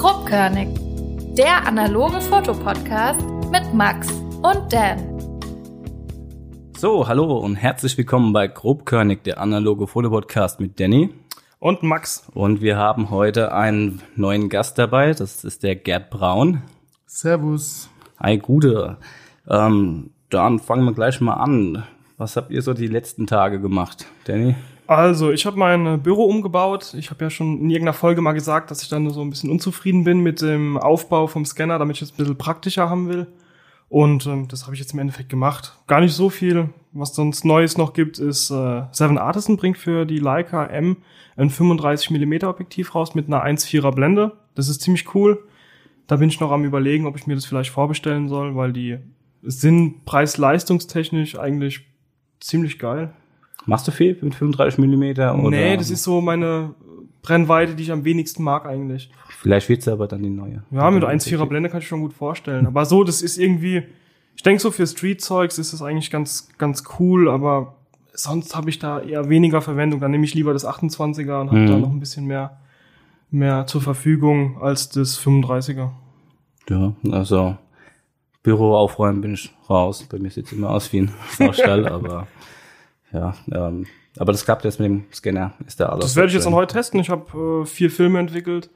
Grobkörnig, der analoge Fotopodcast mit Max und Dan. So, hallo und herzlich willkommen bei Grobkörnig, der analoge Fotopodcast mit Danny. Und Max. Und wir haben heute einen neuen Gast dabei, das ist der Gerd Braun. Servus. Hi, Gude. Ähm, dann fangen wir gleich mal an. Was habt ihr so die letzten Tage gemacht, Danny? Also, ich habe mein Büro umgebaut. Ich habe ja schon in irgendeiner Folge mal gesagt, dass ich dann so ein bisschen unzufrieden bin mit dem Aufbau vom Scanner, damit ich es ein bisschen praktischer haben will. Und ähm, das habe ich jetzt im Endeffekt gemacht. Gar nicht so viel. Was sonst Neues noch gibt, ist äh, Seven Artisan bringt für die Leica M ein 35 mm Objektiv raus mit einer 1,4er Blende. Das ist ziemlich cool. Da bin ich noch am überlegen, ob ich mir das vielleicht vorbestellen soll, weil die sind preis-leistungstechnisch eigentlich ziemlich geil. Machst du viel mit 35 Millimeter? Oder? Nee, das ist so meine Brennweite, die ich am wenigsten mag eigentlich. Vielleicht wird's aber dann die neue. Ja, mit 1,4er Blende kann ich schon gut vorstellen. Aber so, das ist irgendwie, ich denke so für Street-Zeugs ist das eigentlich ganz, ganz cool, aber sonst habe ich da eher weniger Verwendung. Dann nehme ich lieber das 28er und habe Mhm. da noch ein bisschen mehr, mehr zur Verfügung als das 35er. Ja, also Büro aufräumen bin ich raus. Bei mir sieht's immer aus wie ein Saustall, aber ja, ähm, aber das klappt jetzt mit dem Scanner, ist der alles. Das werde ich jetzt dann heute testen. Ich habe äh, vier Filme entwickelt.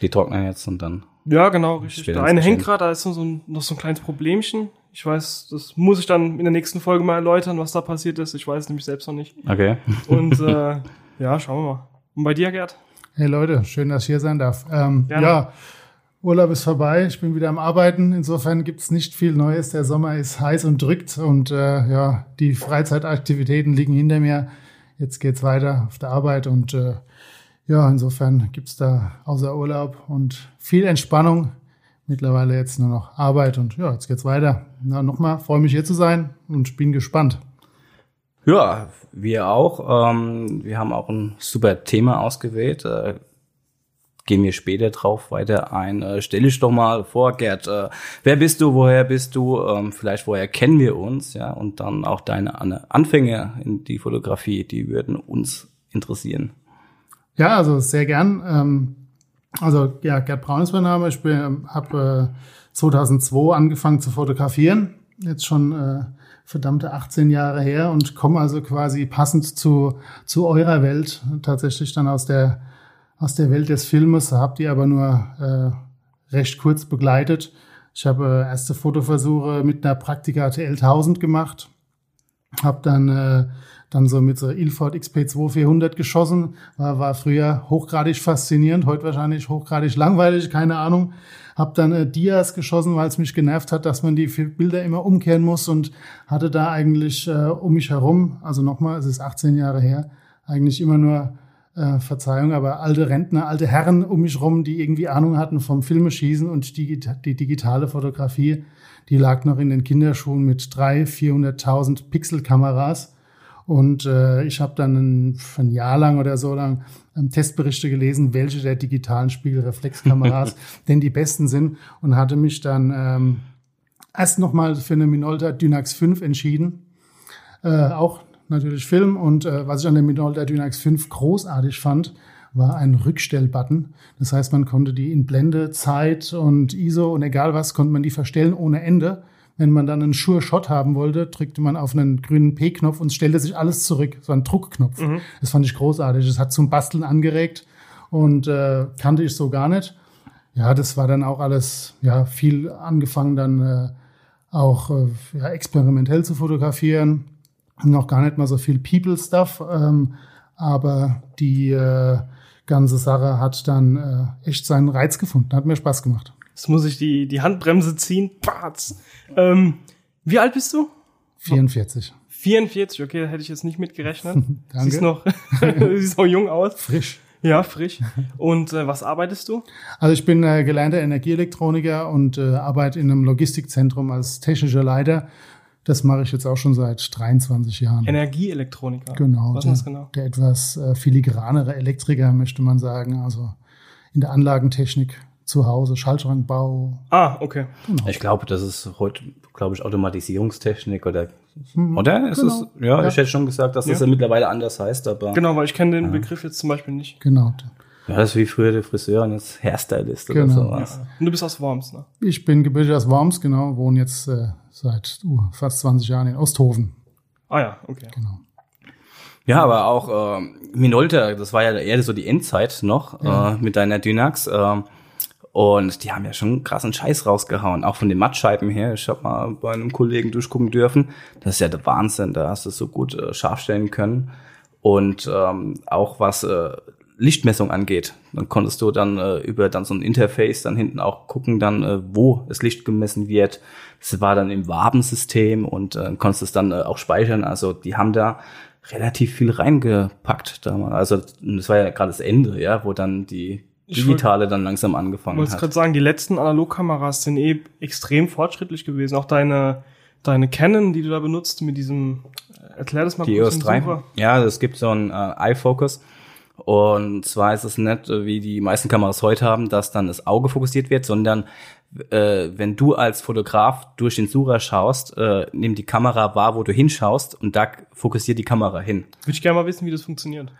Die trocknen jetzt und dann. Ja, genau, richtig. Der eine hängt gerade, da ist noch so, ein, noch so ein kleines Problemchen. Ich weiß, das muss ich dann in der nächsten Folge mal erläutern, was da passiert ist. Ich weiß es nämlich selbst noch nicht. Okay. Und äh, ja, schauen wir mal. Und bei dir, Gerd? Hey Leute, schön, dass ich hier sein darf. Ähm, Gerne. ja, Urlaub ist vorbei. Ich bin wieder am Arbeiten. Insofern gibt's nicht viel Neues. Der Sommer ist heiß und drückt und äh, ja, die Freizeitaktivitäten liegen hinter mir. Jetzt geht's weiter auf der Arbeit und äh, ja, insofern gibt's da außer Urlaub und viel Entspannung. Mittlerweile jetzt nur noch Arbeit und ja, jetzt geht's weiter. Na, nochmal, freue mich hier zu sein und bin gespannt. Ja, wir auch. Ähm, wir haben auch ein super Thema ausgewählt. Äh, gehen wir später drauf weiter ein. Äh, stell dich doch mal vor, Gerd. Äh, wer bist du? Woher bist du? Ähm, vielleicht woher kennen wir uns? Ja, und dann auch deine An- Anfänge in die Fotografie. Die würden uns interessieren. Ja, also sehr gern. Ähm, also ja, Gerd Braun ist mein Name. Ich habe äh, 2002 angefangen zu fotografieren. Jetzt schon äh, verdammte 18 Jahre her und komme also quasi passend zu, zu eurer Welt, tatsächlich dann aus der, aus der Welt des Filmes. Habt ihr aber nur äh, recht kurz begleitet. Ich habe äh, erste Fotoversuche mit einer Praktika TL 1000 gemacht. Hab dann äh, dann so mit so Ilford XP2400 geschossen. War, war früher hochgradig faszinierend, heute wahrscheinlich hochgradig langweilig, keine Ahnung. Hab dann äh, Dias geschossen, weil es mich genervt hat, dass man die Bilder immer umkehren muss und hatte da eigentlich äh, um mich herum, also nochmal, es ist 18 Jahre her, eigentlich immer nur äh, Verzeihung, aber alte Rentner, alte Herren um mich rum, die irgendwie Ahnung hatten vom Filmeschießen und die, die digitale Fotografie, die lag noch in den Kinderschuhen mit 300.000, 400.000 Pixelkameras. Und äh, ich habe dann ein, ein Jahr lang oder so lang ähm, Testberichte gelesen, welche der digitalen Spiegelreflexkameras denn die besten sind und hatte mich dann ähm, erst nochmal für eine Minolta Dynax 5 entschieden. Äh, auch natürlich Film. Und äh, was ich an der Minolta Dynax 5 großartig fand, war ein Rückstellbutton. Das heißt, man konnte die in Blende, Zeit und ISO und egal was, konnte man die verstellen ohne Ende. Wenn man dann einen Sure Shot haben wollte, drückte man auf einen grünen P-Knopf und stellte sich alles zurück. So ein Druckknopf. Das fand ich großartig. Das hat zum Basteln angeregt und äh, kannte ich so gar nicht. Ja, das war dann auch alles, ja, viel angefangen dann äh, auch äh, ja, experimentell zu fotografieren. Noch gar nicht mal so viel People-Stuff, ähm, aber die äh, ganze Sache hat dann äh, echt seinen Reiz gefunden. Hat mir Spaß gemacht. Jetzt muss ich die, die Handbremse ziehen. Patz. Ähm, wie alt bist du? 44. 44, okay, da hätte ich jetzt nicht mitgerechnet. Danke. Siehst noch, siehst noch jung aus. Frisch. Ja, frisch. Und äh, was arbeitest du? Also ich bin äh, gelernter Energieelektroniker und äh, arbeite in einem Logistikzentrum als technischer Leiter. Das mache ich jetzt auch schon seit 23 Jahren. Energieelektroniker. Genau. Was der, ist das genau? der etwas äh, filigranere Elektriker, möchte man sagen. Also in der Anlagentechnik zu Hause, Schaltschrankbau. Ah, okay. Ich glaube, das ist heute, glaube ich, Automatisierungstechnik oder oder? Ist genau. es, ja, Ja. ich hätte schon gesagt, dass das Ja. ja mittlerweile anders heißt, aber Genau, weil ich kenne den Begriff jetzt zum Beispiel nicht. Genau. Ja, das ist wie früher der Friseur und jetzt Hairstylist oder Genau. sowas. Und du bist aus Worms, ne? Ich bin gebürtig aus Worms, genau, wohne jetzt äh, seit uh, fast 20 Jahren in Osthofen. Ah ja, okay. Genau. Ja, aber auch ähm, Minolta, das war ja eher so die Endzeit noch äh, mit deiner Dynax. ähm, und die haben ja schon krassen Scheiß rausgehauen, auch von den Mattscheiben her. Ich habe mal bei einem Kollegen durchgucken dürfen. Das ist ja der Wahnsinn, da hast du es so gut äh, scharf stellen können. Und ähm, auch was äh, Lichtmessung angeht, dann konntest du dann äh, über dann so ein Interface dann hinten auch gucken, dann äh, wo das Licht gemessen wird. Das war dann im Wabensystem und äh, konntest es dann äh, auch speichern. Also die haben da relativ viel reingepackt damals. Also das war ja gerade das Ende, ja, wo dann die Ich digitale dann langsam Ich angefangen wollte hat. gerade sagen, die letzten Analogkameras sind eh extrem fortschrittlich gewesen. Auch deine, deine Canon, die du da benutzt mit diesem, äh, erklär das mal Die kurz EOS dem 3. Sucher. Ja, es gibt so ein äh, iFocus. Und zwar ist es nicht, äh, wie die meisten Kameras heute haben, dass dann das Auge fokussiert wird, sondern äh, wenn du als Fotograf durch den Sucher schaust, äh, nimmt die Kamera wahr, wo du hinschaust und da fokussiert die Kamera hin. Würde ich gerne mal wissen, wie das funktioniert.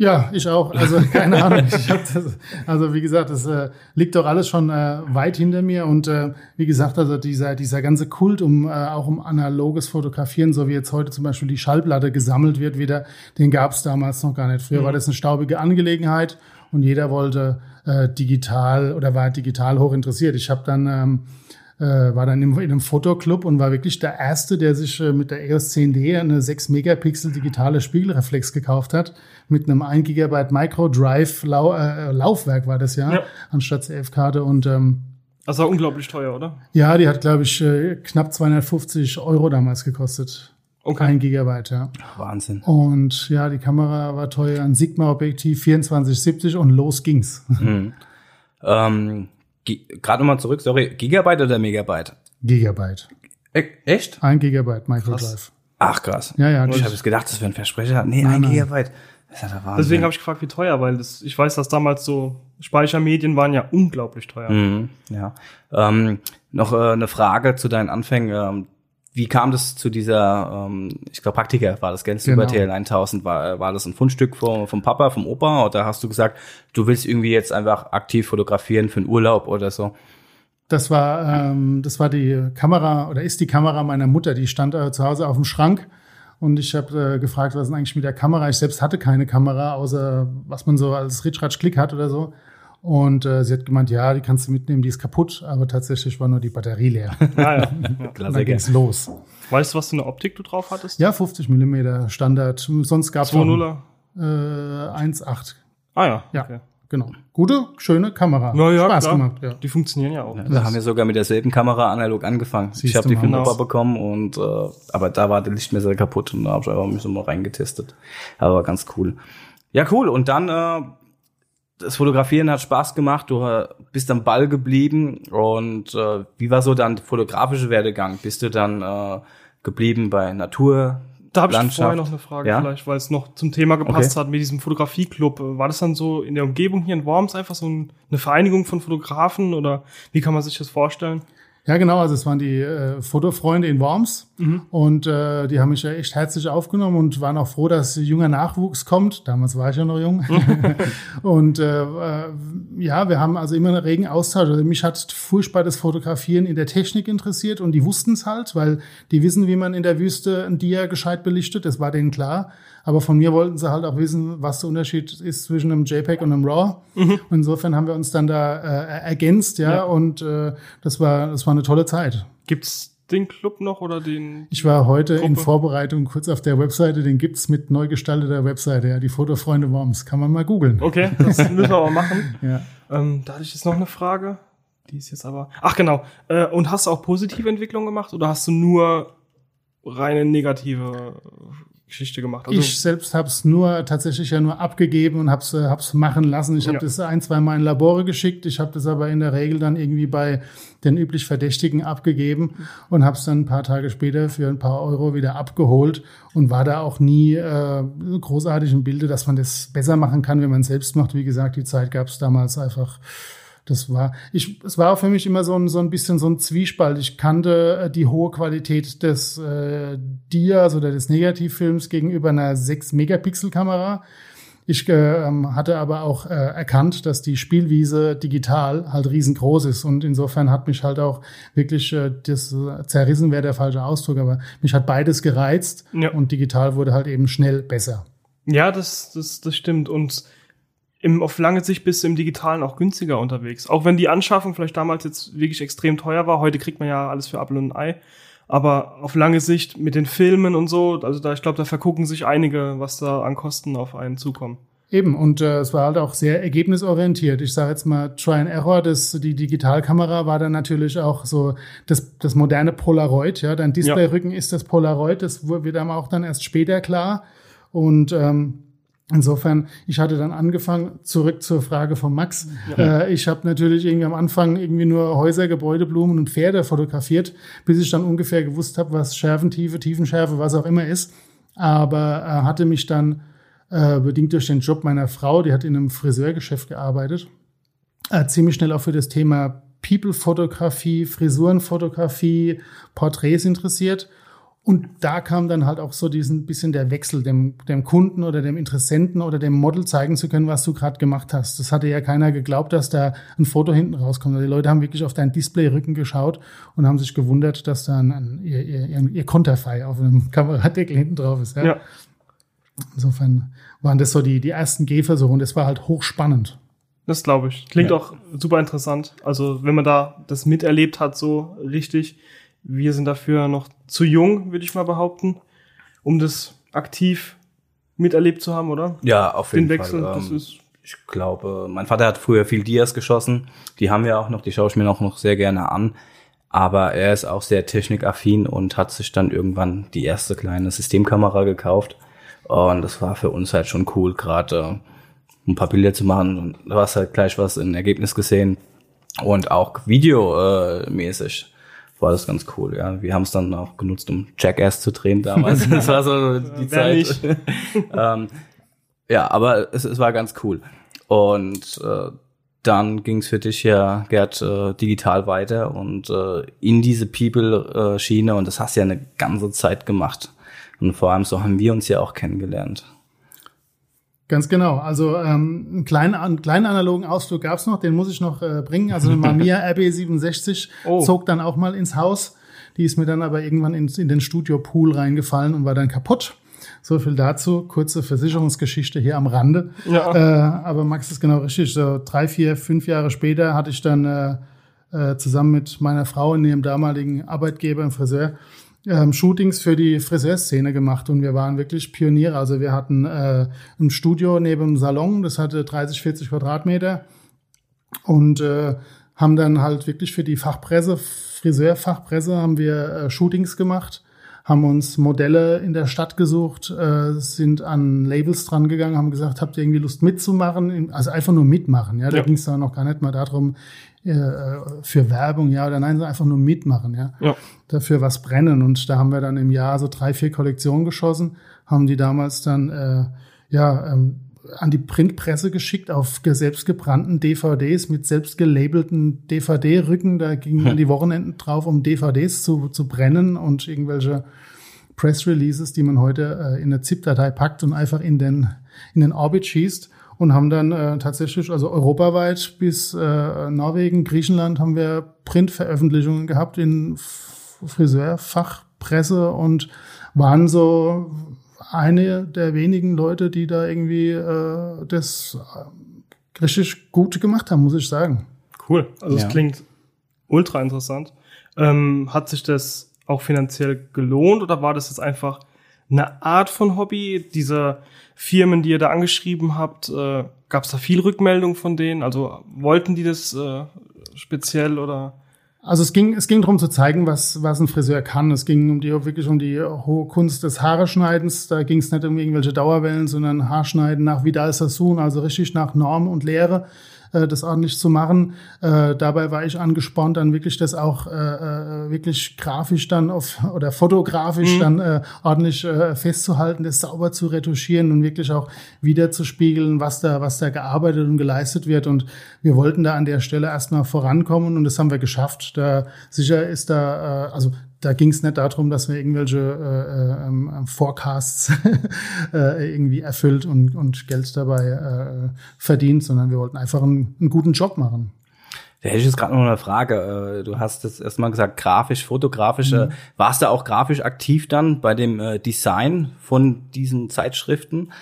Ja, ich auch. Also keine Ahnung. Das, also wie gesagt, das äh, liegt doch alles schon äh, weit hinter mir und äh, wie gesagt, also dieser dieser ganze Kult um äh, auch um analoges Fotografieren, so wie jetzt heute zum Beispiel die Schallplatte gesammelt wird, wieder, den gab es damals noch gar nicht. Früher war das eine staubige Angelegenheit und jeder wollte äh, digital oder war digital hoch interessiert. Ich habe dann ähm, äh, war dann in einem Fotoclub und war wirklich der Erste, der sich äh, mit der EOS 10D eine 6 Megapixel digitale Spiegelreflex gekauft hat. Mit einem 1 Gigabyte Micro Drive Lau äh, Laufwerk war das ja, Ja. anstatt CF-Karte. Und ähm, Das war unglaublich teuer, oder? ja, die hat, glaube ich, äh, knapp 250 Euro damals gekostet. Okay. Ein Gigabyte, ja. Wahnsinn. Und ja, die Kamera war teuer, ein Sigma-Objektiv 2470 und los ging's. Ähm, Gerade nochmal zurück, sorry, Gigabyte oder Megabyte? Gigabyte. E echt? Ein Gigabyte Micro Drive. Ach krass. Ja, ja, Ich habe jetzt gedacht, das wäre ein Versprecher. Nee, Nein, ein nein. Gigabyte. Das ist ja der Wahnsinn. Deswegen habe ich gefragt, wie teuer, weil das, ich weiß, dass damals so Speichermedien waren ja unglaublich teuer. Mhm, ja. Ähm, noch äh, eine Frage zu deinen Anfängen. Ähm, wie kam das zu dieser, ähm, ich glaube Praktiker war das, gell? Genau. TL 1000, war, war das ein Fundstück vom, vom Papa, vom Opa? Oder hast du gesagt, du willst irgendwie jetzt einfach aktiv fotografieren für einen Urlaub oder so? Das war, ähm, das war die Kamera oder ist die Kamera meiner Mutter. Die stand äh, zu Hause auf dem Schrank und ich habe äh, gefragt, was ist denn eigentlich mit der Kamera? Ich selbst hatte keine Kamera, außer was man so als Ritschratsch-Klick hat oder so. Und äh, sie hat gemeint, ja, die kannst du mitnehmen, die ist kaputt, aber tatsächlich war nur die Batterie leer. Ja, ja. Und dann ging's los. Weißt du, was für eine Optik du drauf hattest? Ja, 50 Millimeter Standard. Sonst gab's 2.0er? äh, 1,8. Ah ja, Ja, okay. genau. Gute, schöne Kamera. Na ja, Spaß klar. gemacht, ja. Die funktionieren ja auch. Da haben wir sogar mit derselben Kamera analog angefangen. Siehst ich habe die mal. Opa bekommen und äh, aber da war der Lichtmesser kaputt und da habe ich einfach mich so mal reingetestet. Aber ganz cool. Ja, cool. Und dann äh, das Fotografieren hat Spaß gemacht. Du bist am Ball geblieben und äh, wie war so dann der fotografische Werdegang? Bist du dann äh, geblieben bei Natur? Da habe ich vorher noch eine Frage, Ja? vielleicht, weil es noch zum Thema gepasst Okay. hat mit diesem Fotografieclub. War das dann so in der Umgebung hier in Worms einfach so ein, eine Vereinigung von Fotografen oder wie kann man sich das vorstellen? Ja, genau. Also es waren die äh, Fotofreunde in Worms und äh, die haben mich ja echt herzlich aufgenommen und waren auch froh, dass junger Nachwuchs kommt. Damals war ich ja noch jung. und äh, äh, ja, wir haben also immer einen regen Austausch. Also mich hat furchtbar das Fotografieren in der Technik interessiert und die wussten es halt, weil die wissen, wie man in der Wüste ein Dia gescheit belichtet. Das war denen klar. Aber von mir wollten sie halt auch wissen, was der Unterschied ist zwischen einem JPEG und einem RAW. Und insofern haben wir uns dann da äh, ergänzt, ja, Ja. und äh, das war das war eine tolle Zeit. Gibt's den Club noch oder den? Ich war heute in Gruppe. Vorbereitung kurz auf der Webseite, den gibt's mit neu gestalteter Webseite, ja, die Fotofreunde Worms. Kann man mal googeln. Okay, das müssen wir aber machen. Ja. Ähm, da hatte ich jetzt noch eine Frage. Die ist jetzt aber. Ach genau. Äh, und hast du auch positive Entwicklungen gemacht oder hast du nur reine negative Geschichte gemacht? Also, ich selbst habe es nur tatsächlich ja nur abgegeben und habe es hab's machen lassen. Ich habe Ja. das ein, zwei Mal in Labore geschickt. Ich habe das aber in der Regel dann irgendwie bei den üblich Verdächtigen abgegeben und habe es dann ein paar Tage später für ein paar Euro wieder abgeholt und war da auch nie äh, großartig im Bilde, dass man das besser machen kann, wenn man es selbst macht. Wie gesagt, die Zeit gab es damals einfach. Das war, ich, es war für mich immer so ein, so ein bisschen so ein Zwiespalt. Ich kannte äh, die hohe Qualität des äh, Dias oder des Negativfilms gegenüber einer 6-Megapixel-Kamera. Ich äh, ähm, hatte aber auch äh, erkannt, dass die Spielwiese digital halt riesengroß ist und insofern hat mich halt auch wirklich äh, das äh, zerrissen wäre der falsche Ausdruck, aber mich hat beides gereizt Ja. und digital wurde halt eben schnell besser. Ja, das, das, das stimmt. Und im, auf lange Sicht bist du im Digitalen auch günstiger unterwegs. Auch wenn die Anschaffung vielleicht damals jetzt wirklich extrem teuer war. Heute kriegt man ja alles für Apple und ein Ei. Aber auf lange Sicht mit den Filmen und so, also da, ich glaube, da vergucken sich einige, was da an Kosten auf einen zukommen. Eben, und äh, es war halt auch sehr ergebnisorientiert. Ich sage jetzt mal Try and Error, das, die Digitalkamera war dann natürlich auch so das, das moderne Polaroid. Ja, dein Displayrücken ist das Polaroid, das wird einem auch dann erst später klar. Und ähm, insofern, ich hatte dann angefangen, zurück zur Frage von Max. Äh, ich habe natürlich irgendwie am Anfang irgendwie nur Häuser, Gebäude, Blumen und Pferde fotografiert, bis ich dann ungefähr gewusst habe, was Schärfentiefe, Tiefenschärfe, was auch immer ist. Aber äh, hatte mich dann äh, bedingt durch den Job meiner Frau, die hat in einem Friseurgeschäft gearbeitet, äh, ziemlich schnell auch für das Thema People-Fotografie, Frisurenfotografie, Porträts interessiert. Und da kam dann halt auch so diesen bisschen der Wechsel, dem, dem Kunden oder dem Interessenten oder dem Model zeigen zu können, was du gerade gemacht hast. Das hatte ja keiner geglaubt, dass da ein Foto hinten rauskommt. Also die Leute haben wirklich auf deinen Displayrücken geschaut und haben sich gewundert, dass da ein, ein, ihr, ihr, ihr Konterfei auf einem Kameradeckel hinten drauf ist. Ja? Ja. Insofern waren das so die, die ersten Gehversuche und es war halt hochspannend. Das glaube ich. Klingt Ja. auch super interessant. Also, wenn man da das miterlebt hat, so richtig. Wir sind dafür noch zu jung, würde ich mal behaupten, um das aktiv miterlebt zu haben, oder? Ja, auf Den jeden Wechsel, Fall. das Ähm, ist. ich glaube, mein Vater hat früher viel Dias geschossen. Die haben wir auch noch, die schaue ich mir auch noch sehr gerne an. Aber er ist auch sehr technikaffin und hat sich dann irgendwann die erste kleine Systemkamera gekauft. Und das war für uns halt schon cool, gerade äh, ein paar Bilder zu machen. Und du hast halt gleich was im Ergebnis gesehen. Und auch videomäßig war das ganz cool. Ja, wir haben es dann auch genutzt, um Jackass zu drehen damals. das war so die Wer Zeit. ähm, ja, aber es, es war ganz cool. Und äh, dann ging es für dich ja, Gerd, äh, digital weiter und äh, in diese People-Schiene und das hast du ja eine ganze Zeit gemacht. Und vor allem so haben wir uns ja auch kennengelernt. Ganz genau. Also ähm, einen kleinen, einen kleinen analogen Ausflug gab's noch, den muss ich noch äh, bringen. Also eine Mamiya RB67 Oh. zog dann auch mal ins Haus. Die ist mir dann aber irgendwann ins, in den Studio-Pool reingefallen und war dann kaputt. So viel dazu. Kurze Versicherungsgeschichte hier am Rande. Ja. Äh, aber Max ist genau richtig. So drei, vier, fünf Jahre später hatte ich dann äh, äh, zusammen mit meiner Frau und ihrem damaligen Arbeitgeber im Friseur ähm, Shootings für die Friseurszene gemacht und wir waren wirklich Pioniere. Also wir hatten äh, ein Studio neben dem Salon, das hatte 30, 40 Quadratmeter und äh, haben dann halt wirklich für die Fachpresse, Friseurfachpresse, haben wir äh, Shootings gemacht, haben uns Modelle in der Stadt gesucht, äh, sind an Labels dran gegangen, haben gesagt, habt ihr irgendwie Lust mitzumachen? Also einfach nur mitmachen, ja. Da Ja. ging es dann noch gar nicht mal darum, äh, für Werbung, ja oder nein, sondern einfach nur mitmachen, ja Ja. dafür was brennen. Und da haben wir dann im Jahr so drei, vier Kollektionen geschossen, haben die damals dann äh, ja ähm, an die Printpresse geschickt auf ge- selbstgebrannten DVDs mit selbst gelabelten DVD-Rücken. Da gingen dann die Wochenenden drauf, um DVDs zu, zu brennen und irgendwelche Press-Releases, die man heute äh, in eine ZIP-Datei packt und einfach in den, in den Orbit schießt. Und haben dann äh, tatsächlich, also europaweit bis äh, Norwegen, Griechenland, haben wir Printveröffentlichungen gehabt in Friseurfachpresse und waren so eine der wenigen Leute, die da irgendwie äh, das äh, richtig gut gemacht haben, muss ich sagen. Cool. Also es Ja. klingt ultra interessant. Ähm, hat sich das auch finanziell gelohnt oder war das jetzt einfach eine Art von Hobby? Diese Firmen, die ihr da angeschrieben habt, äh, gab es da viel Rückmeldung von denen? Also wollten die das äh, speziell oder? Also es ging, es ging darum zu zeigen, was, was ein Friseur kann. Es ging um die, wirklich um die hohe Kunst des Haareschneidens. Da ging es nicht um irgendwelche Dauerwellen, sondern Haarschneiden nach Vidal Sassoon, also richtig nach Norm und Lehre, äh, das ordentlich zu machen. Äh, dabei war ich angespornt, dann wirklich das auch äh, äh, wirklich grafisch dann auf oder fotografisch dann äh, ordentlich äh, festzuhalten, das sauber zu retuschieren und wirklich auch wiederzuspiegeln, was da, was da gearbeitet und geleistet wird. Und wir wollten da an der Stelle erstmal vorankommen und das haben wir geschafft. Da sicher ist da, äh, also da ging es nicht darum, dass wir irgendwelche äh, ähm, Forecasts äh, irgendwie erfüllt und, und Geld dabei äh, verdient, sondern wir wollten einfach einen, einen guten Job machen. Da hätte ich jetzt gerade noch eine Frage. Äh, du hast jetzt erstmal gesagt, grafisch, fotografisch. Mhm. Warst du auch grafisch aktiv dann bei dem äh, Design von diesen Zeitschriften?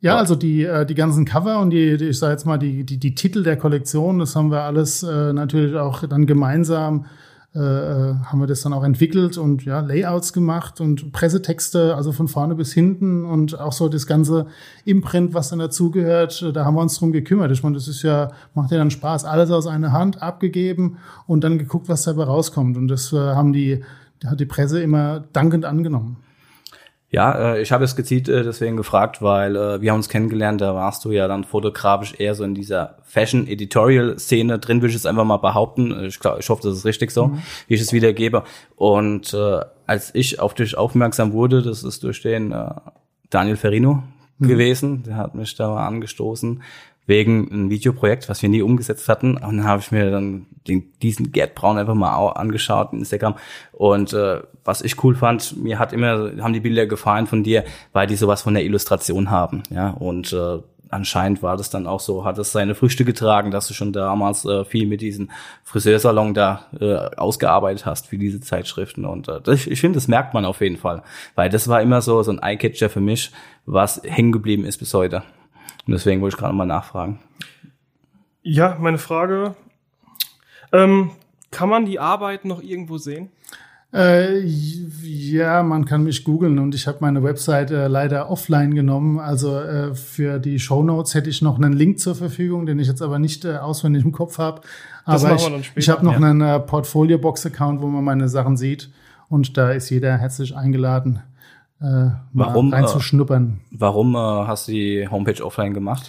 Ja, also die, äh, die ganzen Cover und die, die ich sage jetzt mal, die, die, die Titel der Kollektion, das haben wir alles äh, natürlich auch dann gemeinsam äh, äh, haben wir das dann auch entwickelt und ja, Layouts gemacht und Pressetexte, also von vorne bis hinten und auch so das ganze Imprint, was dann dazugehört, da haben wir uns drum gekümmert. Ich meine, das ist ja, macht ja dann Spaß, alles aus einer Hand abgegeben und dann geguckt, was dabei rauskommt. Und das äh, haben die, hat die Presse immer dankend angenommen. Ja, äh, ich habe es gezielt äh, deswegen gefragt, weil äh, wir haben uns kennengelernt, da warst du ja dann fotografisch eher so in dieser Fashion-Editorial-Szene drin, würde ich es einfach mal behaupten. Ich, glaub, ich hoffe, das ist richtig so, mhm. wie ich es wiedergebe. Und äh, als ich auf dich aufmerksam wurde, das ist durch den äh, Daniel Ferrino mhm. gewesen, der hat mich da mal angestoßen, wegen ein Videoprojekt, was wir nie umgesetzt hatten. Und dann habe ich mir dann den, diesen Gerd Braun einfach mal angeschaut in Instagram. Und äh, was ich cool fand, mir hat immer, haben die Bilder gefallen von dir, weil die sowas von der Illustration haben. Ja, und äh, anscheinend war das dann auch so, hat es seine Früchte getragen, dass du schon damals äh, viel mit diesem Friseursalon da äh, ausgearbeitet hast für diese Zeitschriften. Und äh, ich, ich finde, das merkt man auf jeden Fall, weil das war immer so so ein Eyecatcher für mich, was hängen geblieben ist bis heute. Und deswegen wollte ich gerade mal nachfragen. Ja, meine Frage. Ähm, kann man die Arbeit noch irgendwo sehen? Äh, ja, man kann mich googeln und ich habe meine Website äh, leider offline genommen. Also äh, für die Show Notes hätte ich noch einen Link zur Verfügung, den ich jetzt aber nicht äh, auswendig im Kopf habe. Aber ich, ich habe noch ja. einen äh, Portfolio-Box-Account, wo man meine Sachen sieht. Und da ist jeder herzlich eingeladen, äh, warum, reinzuschnuppern. Äh, warum äh, hast du die Homepage offline gemacht?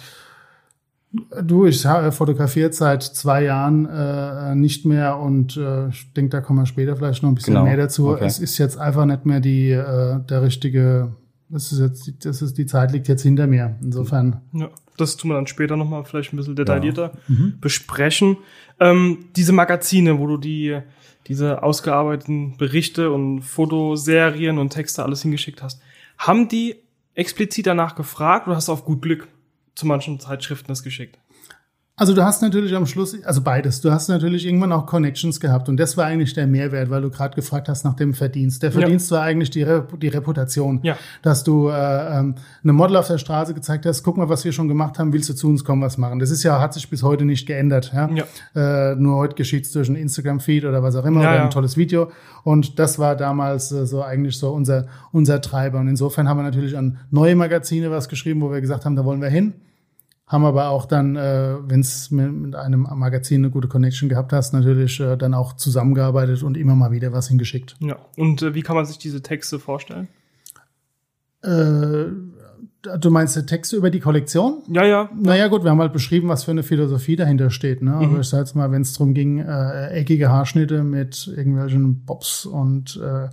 Du, ich habe fotografiert seit zwei Jahren äh, nicht mehr und äh, ich denke, da kommen wir später vielleicht noch ein bisschen genau. mehr dazu. Okay. Es ist jetzt einfach nicht mehr die äh, der richtige. Das ist jetzt, das ist die Zeit liegt jetzt hinter mir. Insofern. Ja, das tun wir dann später noch mal vielleicht ein bisschen detaillierter ja. mhm. besprechen. Ähm, diese Magazine, wo du die diese ausgearbeiteten Berichte und Fotoserien und Texte alles hingeschickt hast, haben die explizit danach gefragt oder hast du auf gut Glück zu manchen Zeitschriften das geschickt? Also du hast natürlich am Schluss, also beides, du hast natürlich irgendwann auch Connections gehabt und das war eigentlich der Mehrwert, weil du gerade gefragt hast nach dem Verdienst. Der Verdienst ja. war eigentlich die, Rep die Reputation, ja. dass du äh, ähm, eine Model auf der Straße gezeigt hast, guck mal, was wir schon gemacht haben, willst du zu uns kommen, was machen. Das ist ja, hat sich bis heute nicht geändert. Ja? ja. Äh, nur heute geschieht es durch ein Instagram-Feed oder was auch immer oder ein tolles Video und das war damals äh, so eigentlich so unser, unser Treiber und insofern haben wir natürlich an neue Magazine was geschrieben, wo wir gesagt haben, da wollen wir hin haben aber auch dann, äh, wenn es mit, mit, einem Magazin eine gute Connection gehabt hast, natürlich äh, dann auch zusammengearbeitet und immer mal wieder was hingeschickt. Ja. Und äh, wie kann man sich diese Texte vorstellen? Äh, du meinst die Texte über die Kollektion? Ja, ja. Naja, gut, wir haben halt beschrieben, was für eine Philosophie dahinter steht. Ne? Mhm. ich sag jetzt mal, wenn es darum ging, äh, eckige Haarschnitte mit irgendwelchen Bobs und äh,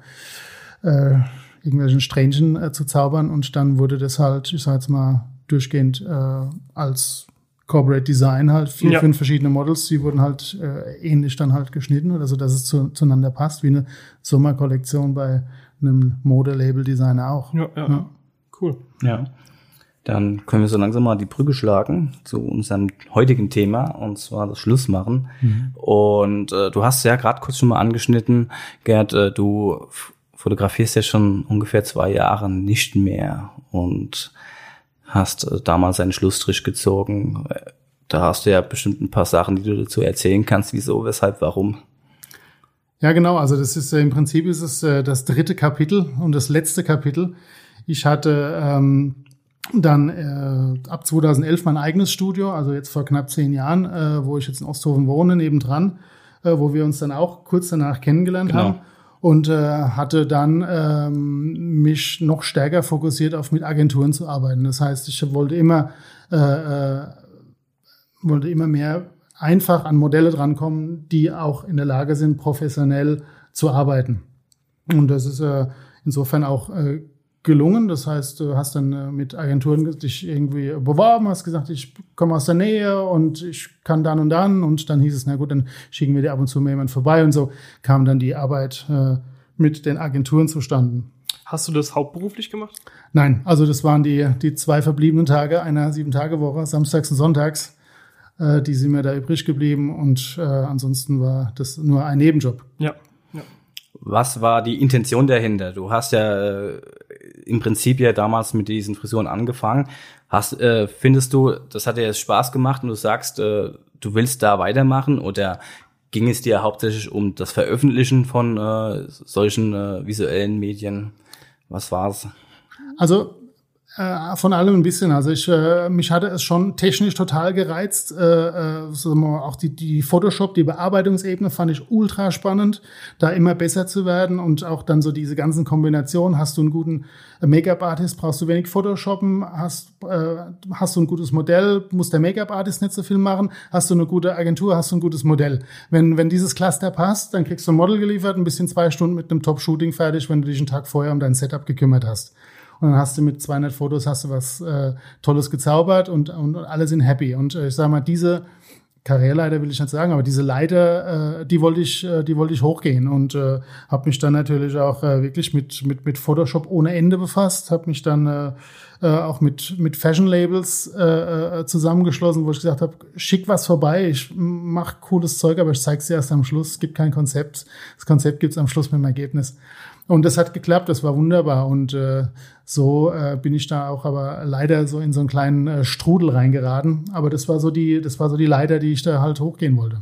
äh, irgendwelchen Strähnchen äh, zu zaubern und dann wurde das halt, ich sag jetzt mal, durchgehend äh, als Corporate Design halt vier, ja. fünf verschiedene Models, die wurden halt äh, ähnlich dann halt geschnitten oder so, dass es zu, zueinander passt, wie eine Sommerkollektion bei einem Modelabel-Designer auch. Ja, ja, ja, cool. Ja. Dann können wir so langsam mal die Brücke schlagen zu unserem heutigen Thema und zwar das Schlussmachen. Mhm. Und äh, du hast ja gerade kurz schon mal angeschnitten, Gerd, äh, du fotografierst ja schon ungefähr zwei Jahre nicht mehr und hast äh, damals einen Schlussstrich gezogen. Da hast du ja bestimmt ein paar Sachen, die du dazu erzählen kannst, wieso, weshalb, warum. Ja, genau. Also das ist äh, im Prinzip ist es äh, das dritte Kapitel und das letzte Kapitel. Ich hatte ähm, dann äh, ab 2011 mein eigenes Studio, also jetzt vor knapp zehn Jahren, äh, wo ich jetzt in Osthofen wohne, nebendran, äh, wo wir uns dann auch kurz danach kennengelernt genau. haben und äh, hatte dann ähm, mich noch stärker fokussiert auf mit Agenturen zu arbeiten. Das heißt, ich wollte immer äh, äh, wollte immer mehr einfach an Modelle drankommen, die auch in der Lage sind, professionell zu arbeiten. Und das ist äh, insofern auch äh, gelungen. Das heißt, du hast dann äh, mit Agenturen dich irgendwie beworben, hast gesagt, ich komme aus der Nähe und ich kann dann und dann. Und dann hieß es, na gut, dann schicken wir dir ab und zu mal jemand vorbei. Und so kam dann die Arbeit äh, mit den Agenturen zustande. Hast du das hauptberuflich gemacht? Nein, also das waren die, die zwei verbliebenen Tage einer Sieben-Tage-Woche, samstags und sonntags. Äh, die sind mir da übrig geblieben und äh, ansonsten war das nur ein Nebenjob. Ja. ja. Was war die Intention dahinter? Du hast ja im Prinzip ja damals mit diesen Frisuren angefangen. Hast, äh, findest du, das hat dir jetzt Spaß gemacht und du sagst, äh, du willst da weitermachen oder ging es dir hauptsächlich um das Veröffentlichen von äh, solchen äh, visuellen Medien? Was war's? Also äh, von allem ein bisschen. Also ich, äh, mich hatte es schon technisch total gereizt. Äh, äh, so auch die, die Photoshop, die Bearbeitungsebene fand ich ultra spannend, da immer besser zu werden und auch dann so diese ganzen Kombinationen. Hast du einen guten Make-up-Artist, brauchst du wenig Photoshoppen, hast, äh, hast du ein gutes Modell, muss der Make-up-Artist nicht so viel machen, hast du eine gute Agentur, hast du ein gutes Modell. Wenn, wenn dieses Cluster passt, dann kriegst du ein Model geliefert, ein bisschen zwei Stunden mit einem Top-Shooting fertig, wenn du dich einen Tag vorher um dein Setup gekümmert hast. Und dann hast du mit 200 Fotos hast du was äh, Tolles gezaubert und, und, und alle sind happy. Und äh, ich sage mal, diese Karriereleiter will ich nicht sagen, aber diese Leiter, äh, die wollte ich, äh, die wollte ich hochgehen und äh, habe mich dann natürlich auch äh, wirklich mit mit mit Photoshop ohne Ende befasst, habe mich dann äh, äh, auch mit mit Fashion Labels äh, äh, zusammengeschlossen, wo ich gesagt habe, schick was vorbei, ich mach cooles Zeug, aber ich zeig's dir erst am Schluss. Es gibt kein Konzept, das Konzept gibt's am Schluss mit dem Ergebnis. Und das hat geklappt, das war wunderbar. Und äh, so äh, bin ich da auch aber leider so in so einen kleinen äh, Strudel reingeraten. Aber das war so die, das war so die Leiter, die ich da halt hochgehen wollte.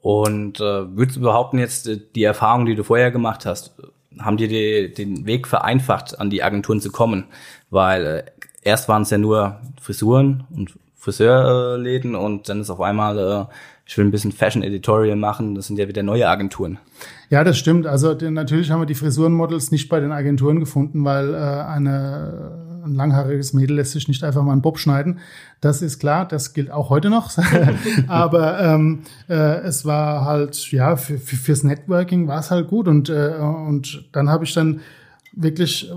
Und äh, würdest du behaupten jetzt, äh, die Erfahrung, die du vorher gemacht hast, haben dir die, den Weg vereinfacht, an die Agenturen zu kommen? Weil äh, erst waren es ja nur Frisuren und Friseurläden und dann ist auf einmal äh, ich will ein bisschen Fashion Editorial machen, das sind ja wieder neue Agenturen. Ja, das stimmt. Also natürlich haben wir die Frisurenmodels nicht bei den Agenturen gefunden, weil äh, eine, ein langhaariges Mädel lässt sich nicht einfach mal einen Bob schneiden. Das ist klar, das gilt auch heute noch. Aber ähm, äh, es war halt, ja, für, für, fürs Networking war es halt gut. Und, äh, und dann habe ich dann wirklich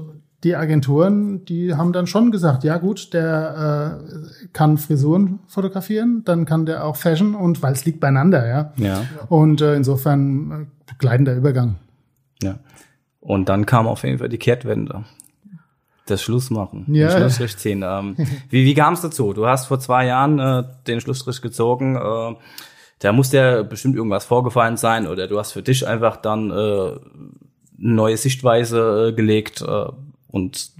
die Agenturen, die haben dann schon gesagt, ja gut, der äh, kann Frisuren fotografieren, dann kann der auch Fashion und weil es liegt beieinander, ja. Ja. Und äh, insofern äh, gleitender Übergang. Ja. Und dann kam auf jeden Fall die Kehrtwende. Das Schlussmachen. Ja. Den Schlussstrich ziehen. Ähm, wie wie kam es dazu? Du hast vor zwei Jahren äh, den Schlussstrich gezogen. Äh, da muss ja bestimmt irgendwas vorgefallen sein oder du hast für dich einfach dann äh, eine neue Sichtweise äh, gelegt. Äh, und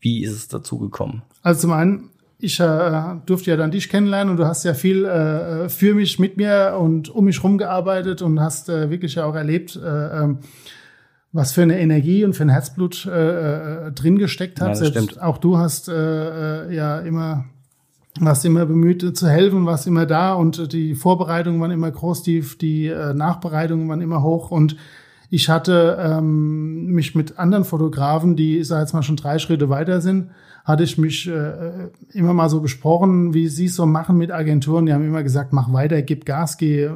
wie ist es dazu gekommen? Also zum einen, ich äh, durfte ja dann dich kennenlernen und du hast ja viel äh, für mich, mit mir und um mich rumgearbeitet und hast äh, wirklich ja auch erlebt, äh, ähm, was für eine Energie und für ein Herzblut äh, äh, drin gesteckt hat. Ja, das stimmt. Auch du hast ja immer warst immer bemüht zu helfen, warst immer da und die Vorbereitungen waren immer groß, die, die Nachbereitungen waren immer hoch und ich hatte ähm, mich mit anderen Fotografen, die, ich sage jetzt mal, schon drei Schritte weiter sind, hatte ich mich äh, immer mal so besprochen, wie sie es so machen mit Agenturen. Die haben immer gesagt, mach weiter, gib Gas, geh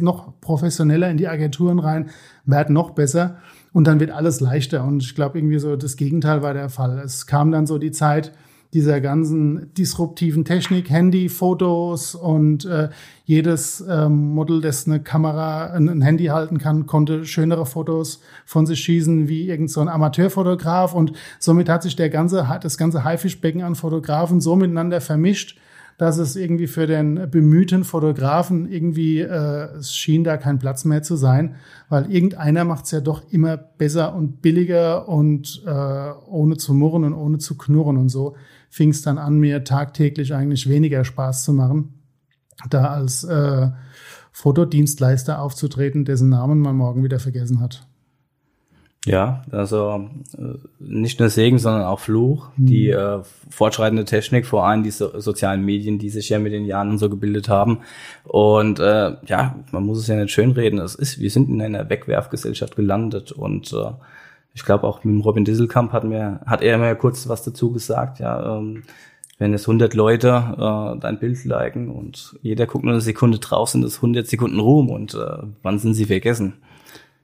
noch professioneller in die Agenturen rein, werd noch besser und dann wird alles leichter. Und ich glaube, irgendwie so das Gegenteil war der Fall. Es kam dann so die Zeit, dieser ganzen disruptiven Technik, Handy, Fotos und äh, jedes ähm, Model, das eine Kamera, ein, ein, Handy halten kann, konnte schönere Fotos von sich schießen wie irgend so Amateurfotograf. Und somit hat sich der ganze, das ganze Haifischbecken an Fotografen so miteinander vermischt, dass es irgendwie für den bemühten Fotografen irgendwie, äh, es schien da kein Platz mehr zu sein, weil irgendeiner macht es ja doch immer besser und billiger und äh, ohne zu murren und ohne zu knurren und so fing es dann an, mir tagtäglich eigentlich weniger Spaß zu machen, da als äh, Fotodienstleister aufzutreten, dessen Namen man morgen wieder vergessen hat. Ja, also äh, nicht nur Segen, sondern auch Fluch. Mhm. Die äh, fortschreitende Technik, vor allem die so sozialen Medien, die sich ja mit den Jahren so gebildet haben. Und äh, ja, man muss es ja nicht schönreden. Es ist, wir sind in einer Wegwerfgesellschaft gelandet und äh, ich glaube auch mit Robin Disselkamp hat mir, hat er mir kurz was dazu gesagt, ja, ähm, wenn es 100 Leute äh, dein Bild liken und jeder guckt nur eine Sekunde drauf, sind das 100 Sekunden Ruhm und äh, wann sind sie vergessen?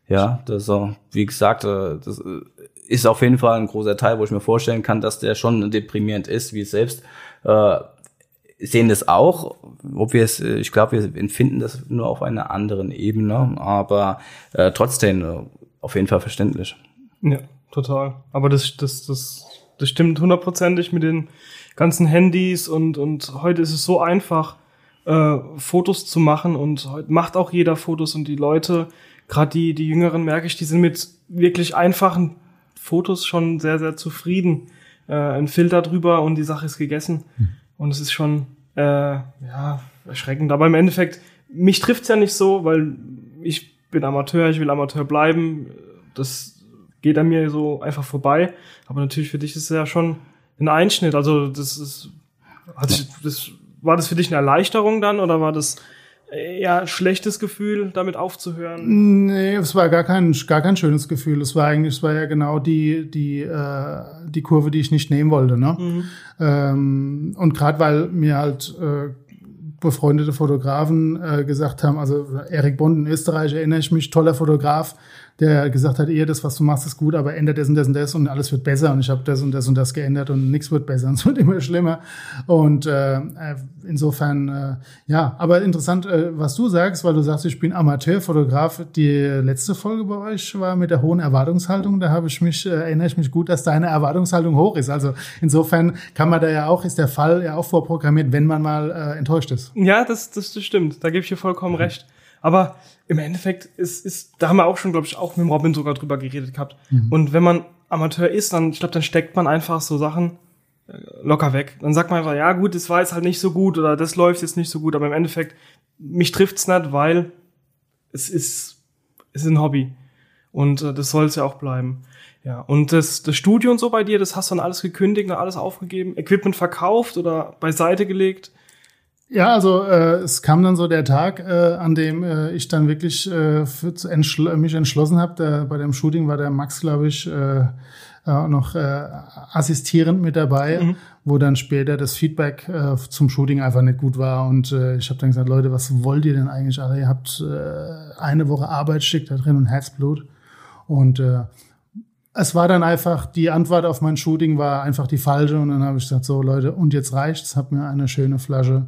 Ja, das so, wie gesagt, äh, das äh, ist auf jeden Fall ein großer Teil, wo ich mir vorstellen kann, dass der schon deprimierend ist, wie selbst. Äh, sehen das auch, ob wir es, ich glaube, wir empfinden das nur auf einer anderen Ebene, aber äh, trotzdem äh, auf jeden Fall verständlich. Ja, total. Aber das, das, das, das stimmt hundertprozentig mit den ganzen Handys und, und heute ist es so einfach, äh, Fotos zu machen und heute macht auch jeder Fotos und die Leute, gerade die, die Jüngeren merke ich, die sind mit wirklich einfachen Fotos schon sehr, sehr zufrieden. Äh, ein Filter drüber und die Sache ist gegessen. Hm. Und es ist schon äh, ja, erschreckend. Aber im Endeffekt, mich trifft's ja nicht so, weil ich bin Amateur, ich will Amateur bleiben. Das geht an mir so einfach vorbei. Aber natürlich für dich ist es ja schon ein Einschnitt. Also das ist, hat sich, das, war das für dich eine Erleichterung dann oder war das eher schlechtes Gefühl, damit aufzuhören? Nee, es war gar kein, gar kein schönes Gefühl. Es war eigentlich, es war ja genau die, die, äh, die Kurve, die ich nicht nehmen wollte. Ne? Mhm. Ähm, und gerade weil mir halt äh, befreundete Fotografen äh, gesagt haben, also Erik Bond in Österreich erinnere ich mich, toller Fotograf, der gesagt hat, eher das, was du machst, ist gut, aber ändert das und das und das und alles wird besser und ich habe das und das und das geändert und nichts wird besser und es wird immer schlimmer. Und äh, insofern, äh, ja, aber interessant, äh, was du sagst, weil du sagst, ich bin Amateurfotograf. Die letzte Folge bei euch war mit der hohen Erwartungshaltung. Da habe ich mich, äh, erinnere ich mich gut, dass deine Erwartungshaltung hoch ist. Also insofern kann man da ja auch, ist der Fall ja auch vorprogrammiert, wenn man mal äh, enttäuscht ist. Ja, das, das, das stimmt. Da gebe ich dir vollkommen recht. Aber im Endeffekt ist, ist, da haben wir auch schon, glaube ich, auch mit Robin sogar drüber geredet gehabt. Mhm. Und wenn man Amateur ist, dann, ich glaube, dann steckt man einfach so Sachen äh, locker weg. Dann sagt man einfach, ja gut, das war jetzt halt nicht so gut oder das läuft jetzt nicht so gut, aber im Endeffekt, mich trifft's nicht, weil es ist, es ist ein Hobby. Und äh, das soll es ja auch bleiben. Ja, und das, das Studio und so bei dir, das hast du dann alles gekündigt und alles aufgegeben, Equipment verkauft oder beiseite gelegt? Ja, also äh, es kam dann so der Tag, äh, an dem äh, ich dann wirklich äh, für, entschl mich entschlossen habe. Bei dem Shooting war der Max, glaube ich, äh, äh, noch äh, assistierend mit dabei, mhm. wo dann später das Feedback äh, zum Shooting einfach nicht gut war. Und äh, ich habe dann gesagt, Leute, was wollt ihr denn eigentlich alle? Ihr habt äh, eine Woche Arbeit steckt da drin und Herzblut. Und äh, es war dann einfach, die Antwort auf mein Shooting war einfach die falsche. Und dann habe ich gesagt, so Leute, und jetzt reicht's. Hab mir eine schöne Flasche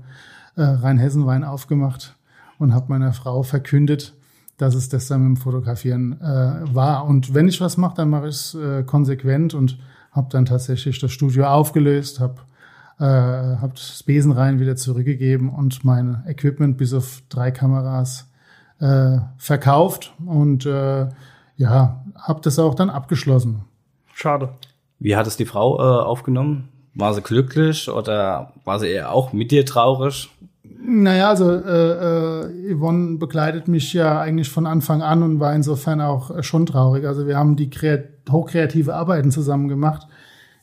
äh, Rheinhessen-Wein aufgemacht und habe meiner Frau verkündet, dass es das dann mit dem Fotografieren äh, war. Und wenn ich was mache, dann mache ich es äh, konsequent und habe dann tatsächlich das Studio aufgelöst, habe äh, hab das Besenrein wieder zurückgegeben und mein Equipment bis auf drei Kameras äh, verkauft und äh, ja, habe das auch dann abgeschlossen. Schade. Wie hat es die Frau äh, aufgenommen? War sie glücklich oder war sie eher auch mit dir traurig? Naja, also äh, äh, Yvonne begleitet mich ja eigentlich von Anfang an und war insofern auch äh, schon traurig. Also wir haben die kreat hochkreative Arbeiten zusammen gemacht.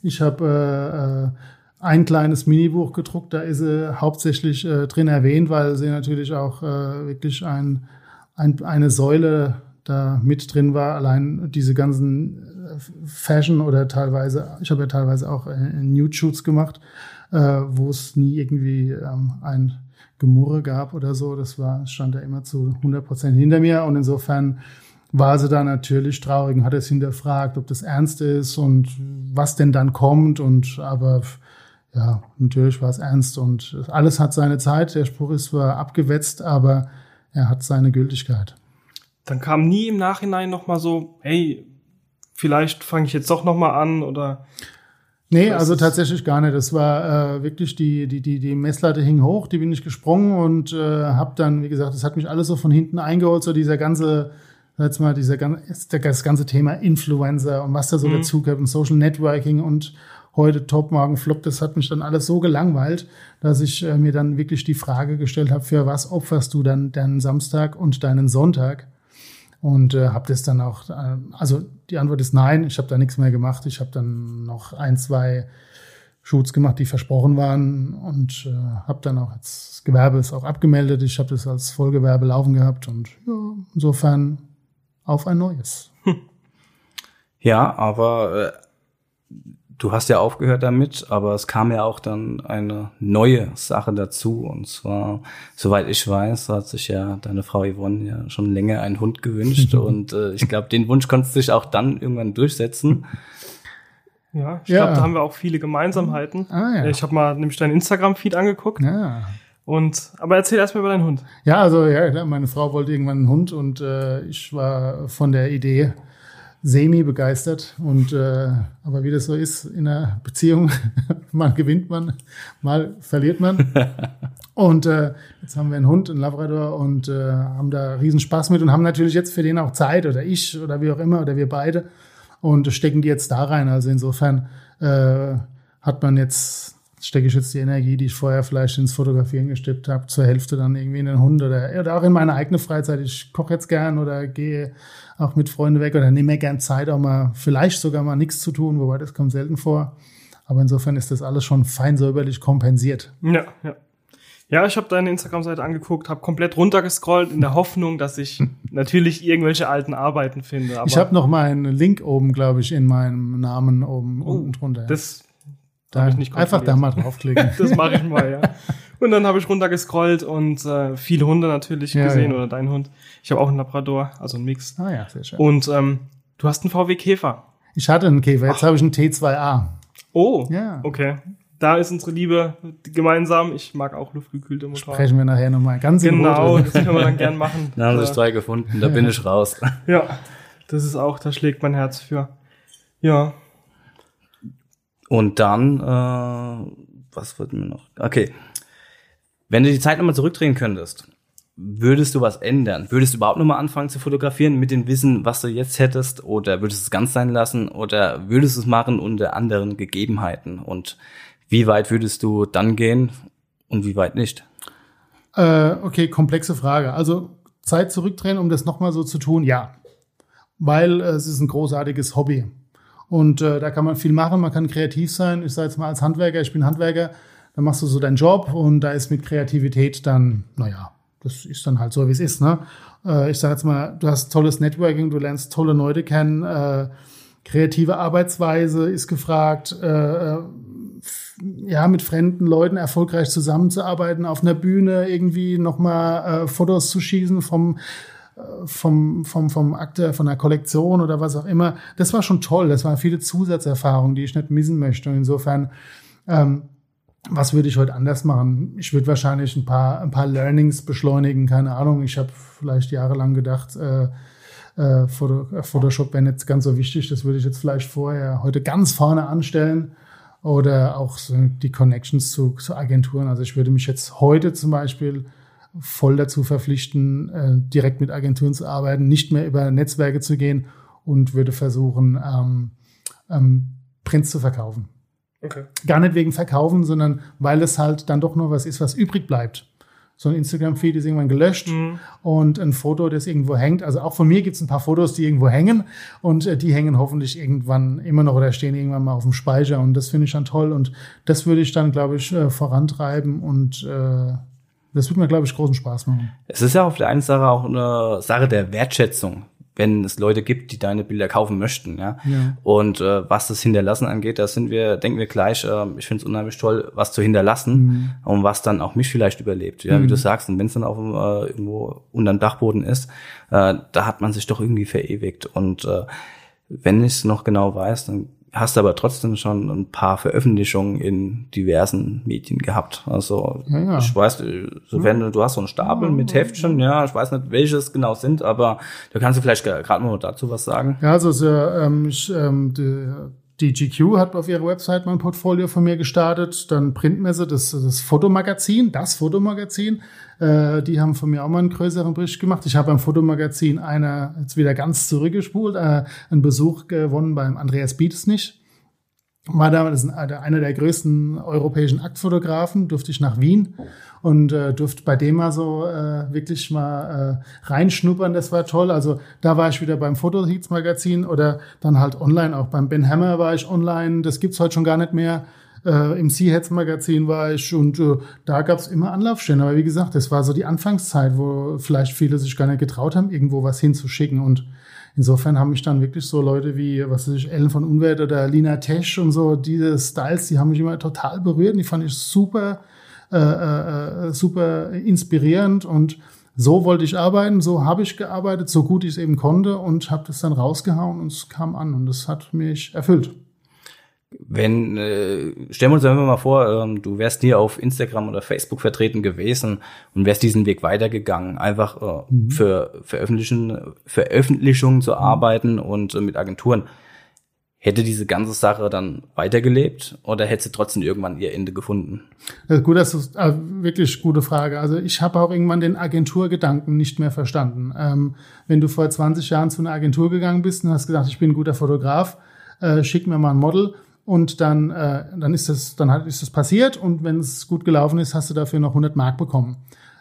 Ich habe äh, äh, ein kleines Minibuch gedruckt, da ist sie hauptsächlich äh, drin erwähnt, weil sie natürlich auch äh, wirklich ein, ein, eine Säule da mit drin war. Allein diese ganzen äh, Fashion oder teilweise, ich habe ja teilweise auch äh, Nude Shoots gemacht, äh, wo es nie irgendwie ähm, ein Gemurre gab oder so. Das war, stand da immer zu 100 Prozent hinter mir und insofern war sie da natürlich traurig und hat es hinterfragt, ob das ernst ist und was denn dann kommt und aber ja, natürlich war es ernst und alles hat seine Zeit. Der Spruch ist zwar abgewetzt, aber er hat seine Gültigkeit. Dann kam nie im Nachhinein noch mal so, hey, vielleicht fange ich jetzt doch noch mal an oder Nee, also tatsächlich gar nicht. Das war äh, wirklich die, die, die, die Messlatte hing hoch, die bin ich gesprungen und äh, habe dann, wie gesagt, das hat mich alles so von hinten eingeholt, so dieser ganze, jetzt mal, dieser ganze, das ganze Thema Influencer und was da so mhm. dazu gehört und Social Networking und heute Top, morgen Flop, das hat mich dann alles so gelangweilt, dass ich äh, mir dann wirklich die Frage gestellt habe, für was opferst du dann deinen Samstag und deinen Sonntag? Und äh, habe das dann auch, äh, also die Antwort ist nein, ich habe da nichts mehr gemacht. Ich habe dann noch ein, zwei Shoots gemacht, die versprochen waren und äh, habe dann auch das Gewerbe ist auch abgemeldet. Ich habe das als Vollgewerbe laufen gehabt und ja, insofern auf ein neues. Ja, aber äh, du hast ja aufgehört damit, aber es kam ja auch dann eine neue Sache dazu. Und zwar, soweit ich weiß, hat sich ja deine Frau Yvonne ja schon länger einen Hund gewünscht. und äh, ich glaube, den Wunsch konntest du dich auch dann irgendwann durchsetzen. Ja, ich Ja. glaube, da haben wir auch viele Gemeinsamkeiten. Ah, ja. Ich habe mal nämlich deinen Instagram-Feed angeguckt. Ja. Und aber erzähl erstmal über deinen Hund. Ja, also ja, meine Frau wollte irgendwann einen Hund und äh, ich war von der Idee semi begeistert und äh, aber wie das so ist in einer Beziehung, mal gewinnt man, mal verliert man. Und äh, jetzt haben wir einen Hund, einen Labrador und äh, haben da riesen Spaß mit und haben natürlich jetzt für den auch Zeit oder ich oder wie auch immer oder wir beide und stecken die jetzt da rein. Also insofern äh, hat man jetzt stecke ich jetzt die Energie, die ich vorher vielleicht ins Fotografieren gesteckt habe, zur Hälfte dann irgendwie in den Hund oder, oder auch in meine eigene Freizeit. Ich koche jetzt gern oder gehe auch mit Freunden weg oder nehme mir gern Zeit, auch mal vielleicht sogar mal nichts zu tun, wobei das kommt selten vor. Aber insofern ist das alles schon fein säuberlich kompensiert. Ja, ja. Ja, ich habe deine Instagram-Seite angeguckt, habe komplett runtergescrollt in der Hoffnung, dass ich natürlich irgendwelche alten Arbeiten finde. Ich habe noch mal einen Link oben, glaube ich, in meinem Namen oben unten drunter. Oh, das da, ich nicht einfach da mal draufklicken. Das mache ich mal, ja. Und dann habe ich runtergescrollt und äh, viele Hunde natürlich Ja, gesehen ja. oder dein Hund. Ich habe auch einen Labrador, also einen Mix. ah ja, sehr schön. Und ähm, du hast einen VW Käfer. Ich hatte einen Käfer, jetzt habe ich einen T2A. Oh, Ja. okay. Da ist unsere Liebe gemeinsam. Ich mag auch luftgekühlte Motoren. Sprechen wir nachher nochmal ganz Genau, Ruhe. das können wir dann gern machen. Da haben sich Äh, zwei gefunden, da bin ich raus. Ja, das ist auch, da schlägt mein Herz für. Ja, Und dann, äh, was wird mir noch? Okay. Wenn du die Zeit nochmal zurückdrehen könntest, würdest du was ändern? Würdest du überhaupt nochmal anfangen zu fotografieren mit dem Wissen, was du jetzt hättest? Oder würdest du es ganz sein lassen? Oder würdest du es machen unter anderen Gegebenheiten? Und wie weit würdest du dann gehen und wie weit nicht? Äh, okay, komplexe Frage. Also Zeit zurückdrehen, um das nochmal so zu tun, ja. Weil äh, es ist ein großartiges Hobby. Und äh, da kann man viel machen, man kann kreativ sein. Ich sage jetzt mal als Handwerker, ich bin Handwerker, dann machst du so deinen Job und da ist mit Kreativität dann, naja, das ist dann halt so, wie es ist. Ne? Äh, ich sage jetzt mal, du hast tolles Networking, du lernst tolle Leute kennen, äh, kreative Arbeitsweise ist gefragt, äh, äh, ja, mit fremden Leuten erfolgreich zusammenzuarbeiten, auf einer Bühne irgendwie nochmal äh, Fotos zu schießen vom, vom, vom, vom Akte, von der Kollektion oder was auch immer. Das war schon toll. Das waren viele Zusatzerfahrungen, die ich nicht missen möchte. Und insofern, ähm, was würde ich heute anders machen? Ich würde wahrscheinlich ein paar, ein paar Learnings beschleunigen, keine Ahnung. Ich habe vielleicht jahrelang gedacht, äh, äh, äh, Photoshop wäre nicht ganz so wichtig. Das würde ich jetzt vielleicht vorher heute ganz vorne anstellen oder auch so die Connections zu, zu Agenturen. Also ich würde mich jetzt heute zum Beispiel voll dazu verpflichten, äh, direkt mit Agenturen zu arbeiten, nicht mehr über Netzwerke zu gehen und würde versuchen, ähm, ähm, Prints zu verkaufen. okay. Gar nicht wegen Verkaufen, sondern weil es halt dann doch nur was ist, was übrig bleibt. So ein Instagram-Feed ist irgendwann gelöscht Mhm. und ein Foto, das irgendwo hängt. Also auch von mir gibt es ein paar Fotos, die irgendwo hängen und äh, die hängen hoffentlich irgendwann immer noch oder stehen irgendwann mal auf dem Speicher und das finde ich dann toll und das würde ich dann, glaube ich, äh, vorantreiben und äh, das würde mir, glaube ich, großen Spaß machen. Es ist ja auf der einen Sache auch eine Sache der Wertschätzung, wenn es Leute gibt, die deine Bilder kaufen möchten, ja. Ja. Und äh, was das Hinterlassen angeht, da sind wir, denken wir gleich, äh, ich finde es unheimlich toll, was zu hinterlassen Mhm. und was dann auch mich vielleicht überlebt, ja, wie du sagst. Und wenn es dann auf dem, äh, irgendwo unterm Dachboden ist, äh, da hat man sich doch irgendwie verewigt. Und äh, wenn ich es noch genau weiß, dann hast du aber trotzdem schon ein paar Veröffentlichungen in diversen Medien gehabt. Also Ja, ja. ich weiß, äh, so wenn du, du hast so einen Stapel mit Heftchen, ja, ich weiß nicht, welches genau sind, aber da kannst du vielleicht gerade mal dazu was sagen. Ja, also so, ähm, ich, ähm, die, die GQ hat auf ihrer Website mein Portfolio von mir gestartet. Dann Printmesse, das, das Fotomagazin, das Fotomagazin. Äh, die haben von mir auch mal einen größeren Bericht gemacht. Ich habe beim Fotomagazin einer jetzt wieder ganz zurückgespult, äh, einen Besuch gewonnen beim Andreas Bietes nicht. War da, das ist ein- einer der größten europäischen Aktfotografen, durfte ich nach Wien und äh, durfte bei dem mal so äh, wirklich mal äh, reinschnuppern. Das war toll. Also da war ich wieder beim Fotoheats Magazin oder dann halt online auch beim Ben Hammer war ich online. Das gibt's heute schon gar nicht mehr. Äh, Im Seaheads Magazin war ich und äh, da gab's immer Anlaufstellen. Aber wie gesagt, das war so die Anfangszeit, wo vielleicht viele sich gar nicht getraut haben, irgendwo was hinzuschicken und insofern haben mich dann wirklich so Leute wie, was weiß ich, Ellen von Unwert oder Lina Tesch und so, diese Styles, die haben mich immer total berührt und die fand ich super, äh, äh, super inspirierend und so wollte ich arbeiten, so habe ich gearbeitet, so gut ich es eben konnte und habe das dann rausgehauen und es kam an und das hat mich erfüllt. Wenn, äh, stellen wir uns einfach mal vor, ähm, du wärst nie auf Instagram oder Facebook vertreten gewesen und wärst diesen Weg weitergegangen, einfach äh, mhm. für Veröffentlichen, Veröffentlichungen zu arbeiten und äh, mit Agenturen. Hätte diese ganze Sache dann weitergelebt oder hätte sie trotzdem irgendwann ihr Ende gefunden? Also gut, das ist äh, wirklich gute Frage. Also ich habe auch irgendwann den Agenturgedanken nicht mehr verstanden. Ähm, wenn du vor 20 Jahren zu einer Agentur gegangen bist und hast gesagt, ich bin ein guter Fotograf, äh, schick mir mal ein Model und dann, äh, dann ist das, dann hat, ist das passiert und wenn es gut gelaufen ist, hast du dafür noch 100 Mark bekommen.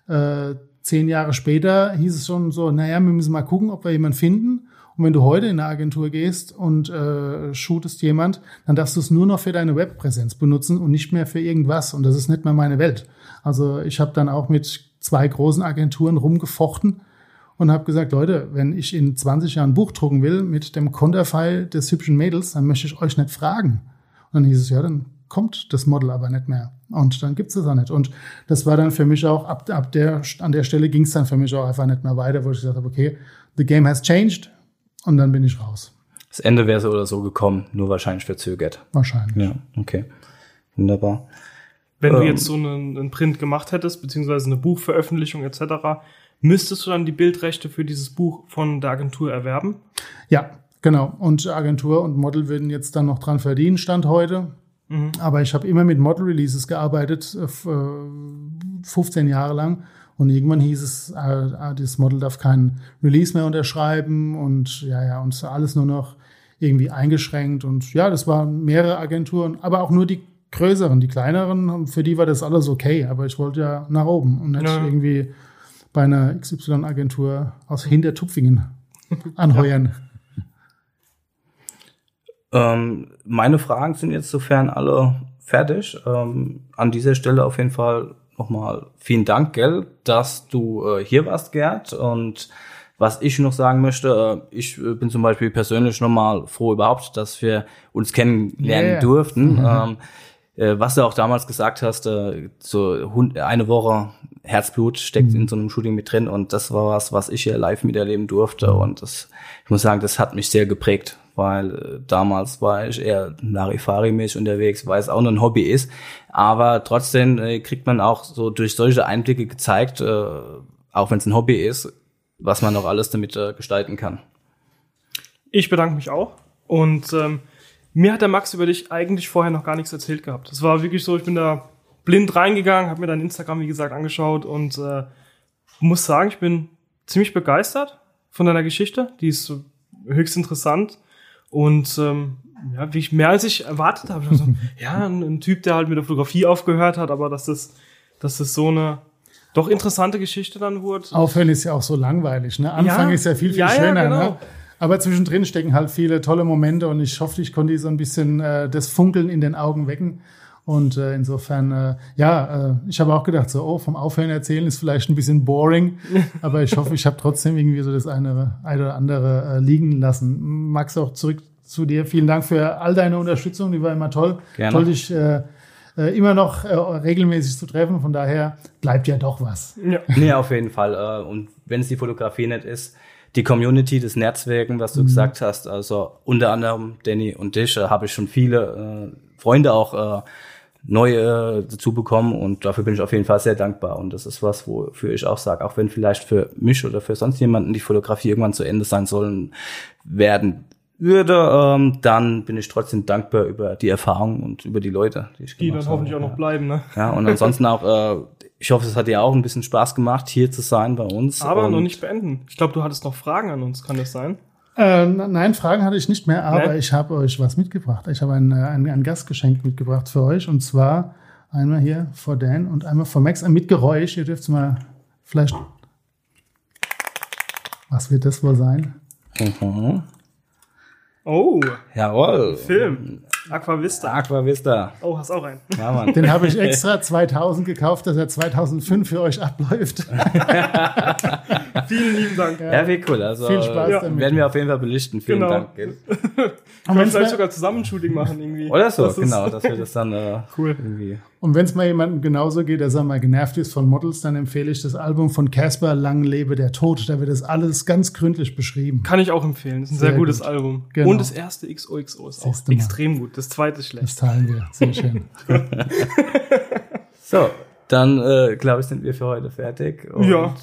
Äh, zehn Jahre später hieß es schon so, naja, wir müssen mal gucken, ob wir jemanden finden. Und wenn du heute in eine Agentur gehst und äh, shootest jemand, dann darfst du es nur noch für deine Webpräsenz benutzen und nicht mehr für irgendwas. Und das ist nicht mehr meine Welt. Also ich habe dann auch mit zwei großen Agenturen rumgefochten und habe gesagt, Leute, wenn ich in 20 Jahren ein Buch drucken will mit dem Konterfei des hübschen Mädels, dann möchte ich euch nicht fragen. Dann hieß es, ja, dann kommt das Model aber nicht mehr. Und dann gibt's es auch nicht. Und das war dann für mich auch, ab, ab der, an der Stelle ging's dann für mich auch einfach nicht mehr weiter, wo ich gesagt habe, okay, the game has changed und dann bin ich raus. Das Ende wäre so oder so gekommen, nur wahrscheinlich verzögert. Wahrscheinlich. Ja, okay. Wunderbar. Wenn ähm, du jetzt so einen, einen Print gemacht hättest, beziehungsweise eine Buchveröffentlichung etc., müsstest du dann die Bildrechte für dieses Buch von der Agentur erwerben? Ja, Genau. Und Agentur und Model würden jetzt dann noch dran verdienen, Stand heute. Mhm. Aber ich habe immer mit Model Releases gearbeitet, 15 äh, Jahre lang. Und irgendwann hieß es, äh, das Model darf keinen Release mehr unterschreiben und ja, ja, und alles nur noch irgendwie eingeschränkt. Und ja, das waren mehrere Agenturen, aber auch nur die größeren, die kleineren, für die war das alles okay. Aber ich wollte ja nach oben und nicht ja. irgendwie bei einer XY-Agentur aus Hintertupfingen anheuern. Ja. Ähm, meine Fragen sind jetzt sofern alle fertig. Ähm, an dieser Stelle auf jeden Fall nochmal vielen Dank, gell, dass du äh, hier warst, Gerd. Und was ich noch sagen möchte, äh, ich äh, bin zum Beispiel persönlich nochmal froh überhaupt, dass wir uns kennenlernen yeah. durften. Mhm. Ähm, äh, was du auch damals gesagt hast, äh, so eine Woche Herzblut steckt mhm. in so einem Shooting mit drin und das war was, was ich hier live miterleben durfte und das, ich muss sagen, das hat mich sehr geprägt weil äh, damals war ich eher Larifari-mäßig unterwegs, weil es auch nur ein Hobby ist. Aber trotzdem äh, kriegt man auch so durch solche Einblicke gezeigt, äh, auch wenn es ein Hobby ist, was man noch alles damit gestalten kann. Ich bedanke mich auch. Und ähm, mir hat der Max über dich eigentlich vorher noch gar nichts erzählt gehabt. Es war wirklich so, ich bin da blind reingegangen, habe mir dein Instagram, wie gesagt, angeschaut und äh, muss sagen, ich bin ziemlich begeistert von deiner Geschichte. Die ist höchst interessant. Und ähm, ja, wie ich mehr als ich erwartet habe. Also, ja, ein, ein, Typ, der halt mit der Fotografie aufgehört hat, aber dass das, dass das so eine doch interessante Geschichte dann wurde. Aufhören ist ja auch so langweilig. Ne? Anfang ja, ist ja viel, viel ja, schöner. Ja, genau. ne? Aber zwischendrin stecken halt viele tolle Momente und ich hoffe, ich konnte so ein bisschen äh, das Funkeln in den Augen wecken. Und äh, insofern, äh, ja, äh, ich habe auch gedacht, so, oh, vom Aufhören erzählen ist vielleicht ein bisschen boring, aber ich hoffe, ich habe trotzdem irgendwie so das eine, eine oder andere äh, liegen lassen. Max, auch zurück zu dir. Vielen Dank für all deine Unterstützung, die war immer toll. Gerne. Toll, dich äh, äh, immer noch äh, regelmäßig zu treffen. Von daher bleibt ja doch was. Ja, nee, auf jeden Fall. Äh, und wenn es die Fotografie nicht ist, die Community, das Netzwerken, was du mhm. gesagt hast, also unter anderem Danny und dich, äh, habe ich schon viele äh, Freunde auch äh, neue dazu bekommen und dafür bin ich auf jeden Fall sehr dankbar und das ist was, wofür ich auch sage, auch wenn vielleicht für mich oder für sonst jemanden die Fotografie irgendwann zu Ende sein sollen werden würde, ähm, dann bin ich trotzdem dankbar über die Erfahrung und über die Leute, die ich Die dann hoffentlich auch noch bleiben, ne? Ja, und ansonsten auch, äh, ich hoffe, es hat dir auch ein bisschen Spaß gemacht, hier zu sein bei uns. Aber noch nicht beenden. Ich glaube, du hattest noch Fragen an uns, kann das sein? Äh, nein, Fragen hatte ich nicht mehr, aber nee? ich habe euch was mitgebracht. Ich habe ein, äh, ein, ein Gastgeschenk mitgebracht für euch und zwar einmal hier vor Dan und einmal vor Max mit Geräusch. Ihr dürft mal vielleicht. Was wird das wohl sein? Mhm. Oh. Jawohl. Film. Aquavista. Aquavista. Oh, hast auch einen. Ja, Mann. Den habe ich extra 2000 gekauft, dass er 2005 für euch abläuft. Vielen lieben Dank. Ja, wie cool. Also Viel Spaß äh, damit. werden wir auf jeden Fall belichten. Vielen Genau. Dank. Gell? Können wir wenn's vielleicht sogar zusammen ein Shooting machen irgendwie. Oder so, Das genau, dass wir das dann äh, Cool. irgendwie. Und wenn es mal jemandem genauso geht, der sagen wir mal genervt ist von Models, dann empfehle ich das Album von Casper Lang lebe der Tod. Da wird das alles ganz gründlich beschrieben. Kann ich auch empfehlen. Das ist ein sehr, Sehr gutes gut. Album. Genau. Und das erste XOXO ist auch extrem gut. Das zweite ist schlecht. Das teilen wir. Sehr schön. So, dann äh, glaube ich, sind wir für heute fertig. Und Ja.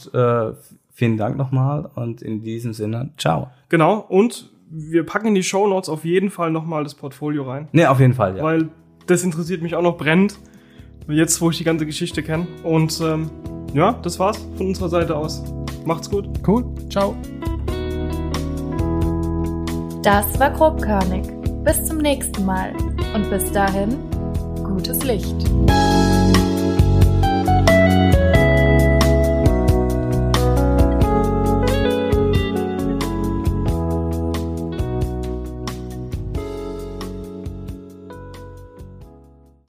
äh, vielen Dank nochmal und in diesem Sinne, ciao. Genau. Und wir packen in die Show Notes auf jeden Fall nochmal das Portfolio rein. Ne, auf jeden Fall, ja. Weil das interessiert mich auch noch brennend. Jetzt, wo ich die ganze Geschichte kenne. Und ähm, ja, das war's von unserer Seite aus. Macht's gut. Cool. Ciao. Das war grobkörnig. Bis zum nächsten Mal. Und bis dahin, gutes Licht.